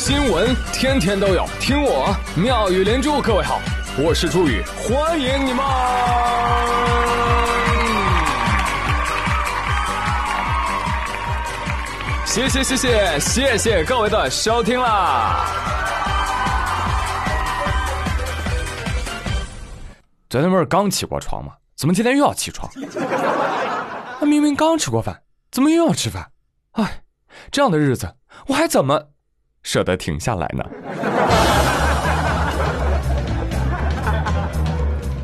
新闻天天都有，听我妙语连珠。各位好，我是朱宇，欢迎你们！谢谢谢谢谢谢各位的收听啦！昨天不是刚起过床吗？怎么今天又要起床？那明明刚吃过饭，怎么又要吃饭？哎，这样的日子我还怎么？舍得停下来呢，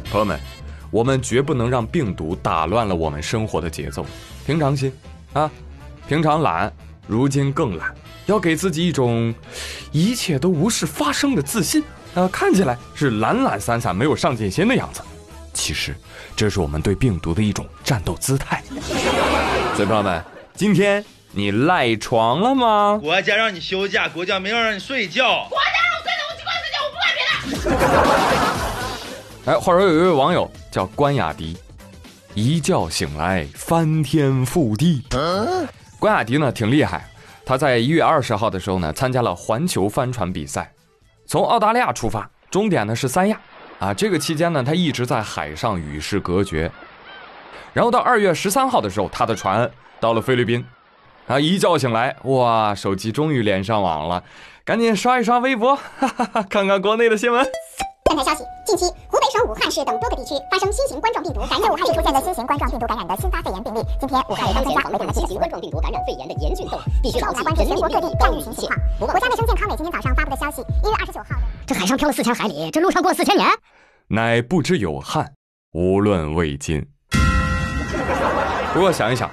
朋友们，我们绝不能让病毒打乱了我们生活的节奏。平常心啊，平常懒，如今更懒，要给自己一种一切都无事发生的自信啊！看起来是懒懒散散、没有上进心的样子，其实这是我们对病毒的一种战斗姿态。所以，朋友们，今天。你赖床了吗？国家让你休假，国家没有让你睡觉。国家让我睡觉，我就管睡觉，我不管别的。哎，话说有一位网友叫关雅迪，一觉醒来翻天覆地。关雅迪呢挺厉害，他在一月二十号的时候呢参加了环球帆船比赛，从澳大利亚出发，终点呢是三亚。啊，这个期间呢他一直在海上与世隔绝。然后到二月十三号的时候，他的船到了菲律宾。啊！一觉醒来，哇，手机终于连上网了，赶紧刷一刷微博，哈哈哈，看看国内的新闻。电台消息：近期，湖北省武汉市等多个地区发生新型冠状病毒感染，武汉市出现了新型冠状病毒感染的新发肺炎病例。今天，武汉刚增加媒体的新型冠状病毒感染肺炎的严峻度，必须牢记关注全国各地战疫情情况。国家卫生健康委今天早上发布的消息：一月二十九号，这海上漂了四千海里，这路上过四千年，乃不知有汉，无论魏晋。不过想一想。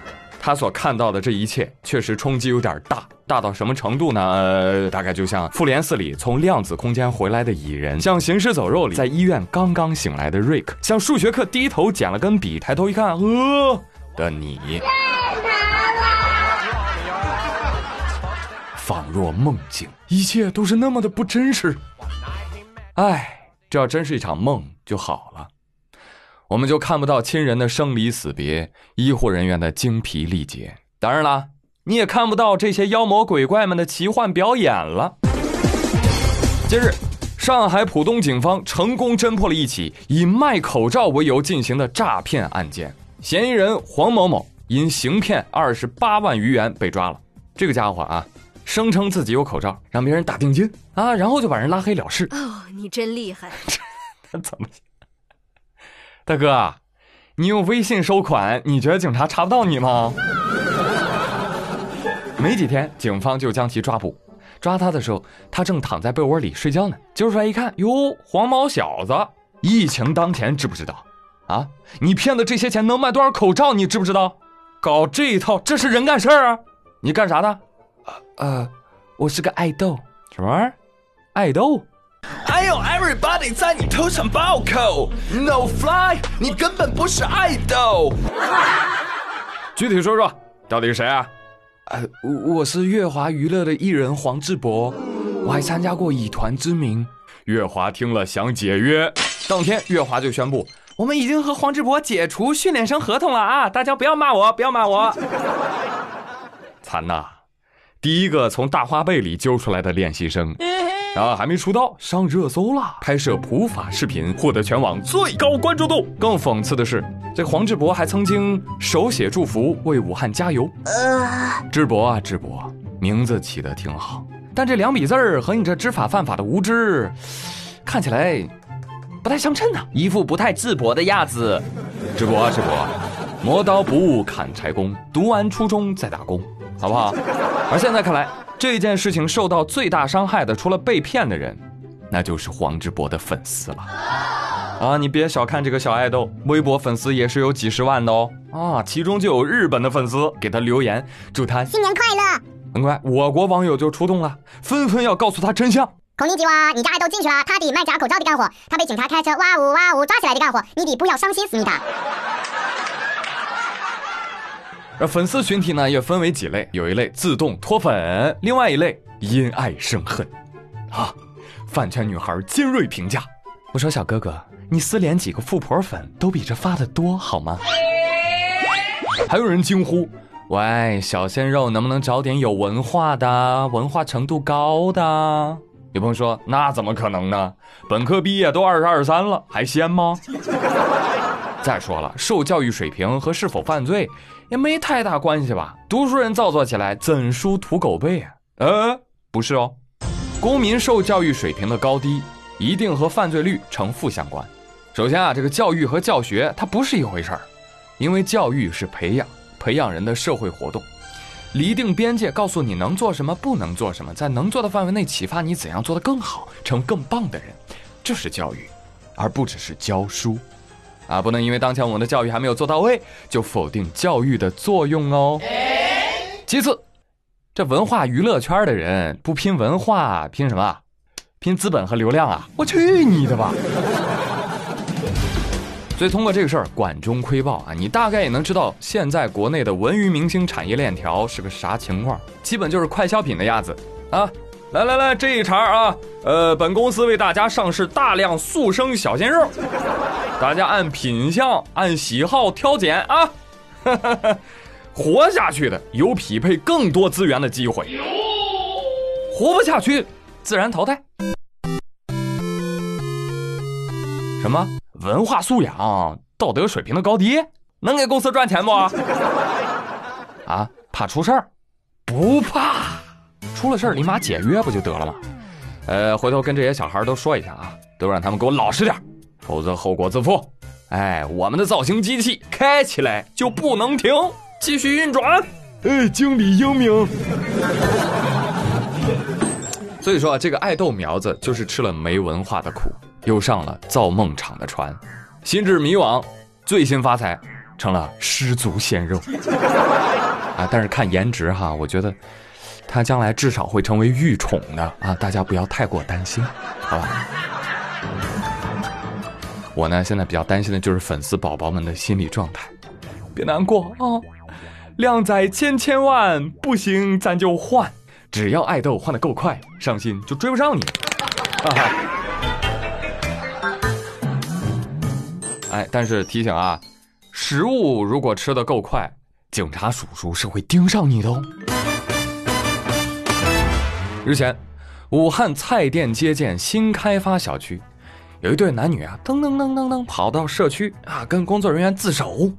他所看到的这一切确实冲击有点大，大到什么程度呢？呃，大概就像《复联四》里从量子空间回来的蚁人，像《行尸走肉》里在医院刚刚醒来的瑞克，像数学课低头捡了根笔，抬头一看，呃的你，仿若梦境，一切都是那么的不真实。哎，这要真是一场梦就好了。我们就看不到亲人的生离死别，医护人员的精疲力竭。当然了，你也看不到这些妖魔鬼怪们的奇幻表演了。近日，上海浦东警方成功侦破了一起以卖口罩为由进行的诈骗案件，嫌疑人黄某某因行骗二十八万余元被抓了。这个家伙啊，声称自己有口罩，让别人打定金啊，然后就把人拉黑了事。哦，你真厉害！这怎么？大哥，你用微信收款，你觉得警察查不到你吗？没几天，警方就将其抓捕。抓他的时候，他正躺在被窝里睡觉呢。揪出来一看，哟，黄毛小子，疫情当前，知不知道？啊，你骗的这些钱能卖多少口罩？你知不知道？搞这一套，这是人干事儿啊？你干啥的？呃，我是个爱豆。什么玩意儿？爱豆？还有 everybody 在你头上暴扣，no fly，你根本不是爱豆。具体说说，到底是谁啊？呃，我是乐华娱乐的艺人黄志博，我还参加过以团之名。乐华听了想解约，当天乐华就宣布，我们已经和黄志博解除训练生合同了啊！大家不要骂我，不要骂我。惨呐，第一个从大花被里揪出来的练习生。啊，还没出道上热搜了，拍摄普法视频获得全网最高关注度。更讽刺的是，这黄志博还曾经手写祝福为武汉加油。呃，志博啊志博，名字起得挺好，但这两笔字儿和你这知法犯法的无知，看起来不太相称呐，一副不太智博的样子。志博啊志博，磨刀不误砍柴工，读完初中再打工，好不好？而现在看来。这件事情受到最大伤害的，除了被骗的人，那就是黄志博的粉丝了。啊，你别小看这个小爱豆，微博粉丝也是有几十万的哦。啊，其中就有日本的粉丝给他留言，祝他新年快乐。很快，我国网友就出动了，纷纷要告诉他真相。孔尼基哇，你家爱豆进去了，他得卖假口罩的干活，他被警察开车哇呜哇呜抓起来的干活，你得不要伤心，思密达。而粉丝群体呢，也分为几类，有一类自动脱粉，另外一类因爱生恨。啊，饭圈女孩尖锐评价：“我说小哥哥，你私连几个富婆粉都比这发的多好吗？”还有人惊呼：“喂，小鲜肉能不能找点有文化的、文化程度高的？有朋友说，那怎么可能呢？本科毕业都二十二三了，还鲜吗？再说了，受教育水平和是否犯罪也没太大关系吧？读书人造作起来，怎输土狗辈啊？呃，不是哦，公民受教育水平的高低一定和犯罪率成负相关。首先啊，这个教育和教学它不是一回事儿，因为教育是培养，培养人的社会活动。厘定边界，告诉你能做什么，不能做什么，在能做的范围内启发你怎样做得更好，成更棒的人，这是教育，而不只是教书，啊，不能因为当前我们的教育还没有做到位，就否定教育的作用哦。其次，这文化娱乐圈的人不拼文化，拼什么？拼资本和流量啊！我去你的吧！所以通过这个事儿，管中窥豹啊，你大概也能知道现在国内的文娱明星产业链条是个啥情况，基本就是快消品的样子啊！来来来，这一茬啊，呃，本公司为大家上市大量速生小鲜肉，大家按品相、按喜好挑拣啊，活下去的有匹配更多资源的机会，活不下去自然淘汰。什么？文化素养、道德水平的高低，能给公司赚钱不？啊，怕出事儿？不怕，出了事儿立马解约不就得了吗？呃，回头跟这些小孩都说一下啊，都让他们给我老实点，否则后果自负。哎，我们的造型机器开起来就不能停，继续运转。哎，经理英明。所以说啊，这个爱豆苗子就是吃了没文化的苦。又上了造梦厂的船，心智迷惘，最新发财，成了失足鲜肉啊！但是看颜值哈，我觉得他将来至少会成为御宠的啊！大家不要太过担心，好吧？我呢，现在比较担心的就是粉丝宝宝们的心理状态，别难过啊！靓仔千千万，不行咱就换，只要爱豆换的够快，上心就追不上你。哈哈。哎，但是提醒啊，食物如果吃的够快，警察叔叔是会盯上你的哦。日前，武汉蔡甸接建新开发小区，有一对男女啊，噔噔噔噔噔跑到社区啊，跟工作人员自首。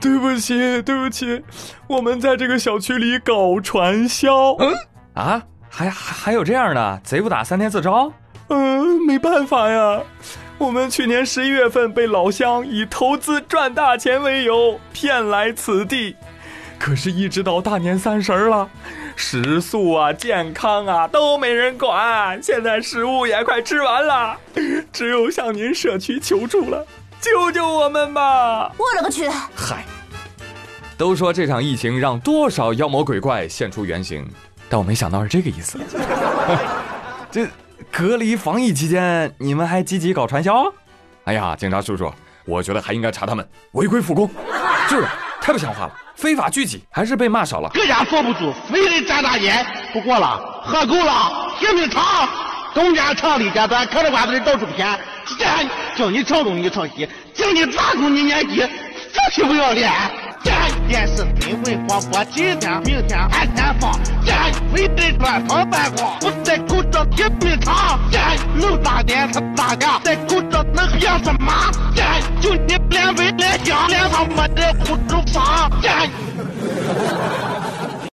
对不起，对不起，我们在这个小区里搞传销。嗯，啊，还还还有这样的，贼不打三天自招。嗯，没办法呀。我们去年十一月份被老乡以投资赚大钱为由骗来此地，可是，一直到大年三十了，食宿啊、健康啊都没人管，现在食物也快吃完了，只有向您社区求助了，救救我们吧！我勒个去！嗨，都说这场疫情让多少妖魔鬼怪现出原形，但我没想到是这个意思，这。隔离防疫期间，你们还积极搞传销？哎呀，警察叔叔，我觉得还应该查他们违规复工，就是太不像话了，非法聚集还是被骂少了。搁家坐不住，非得站大街。不过了，喝够了，拼命长，东家长李家短，嗑着瓜子到处骗。叫你唱东你唱西，叫你打工你撵鸡，这皮不要脸。电视、新闻、广播，今天、明天、还天放。非得乱放半光，不戴口罩拼命尝。能打点他打点，戴口罩能像什么？就你脸微脸香，脸上没得护住房。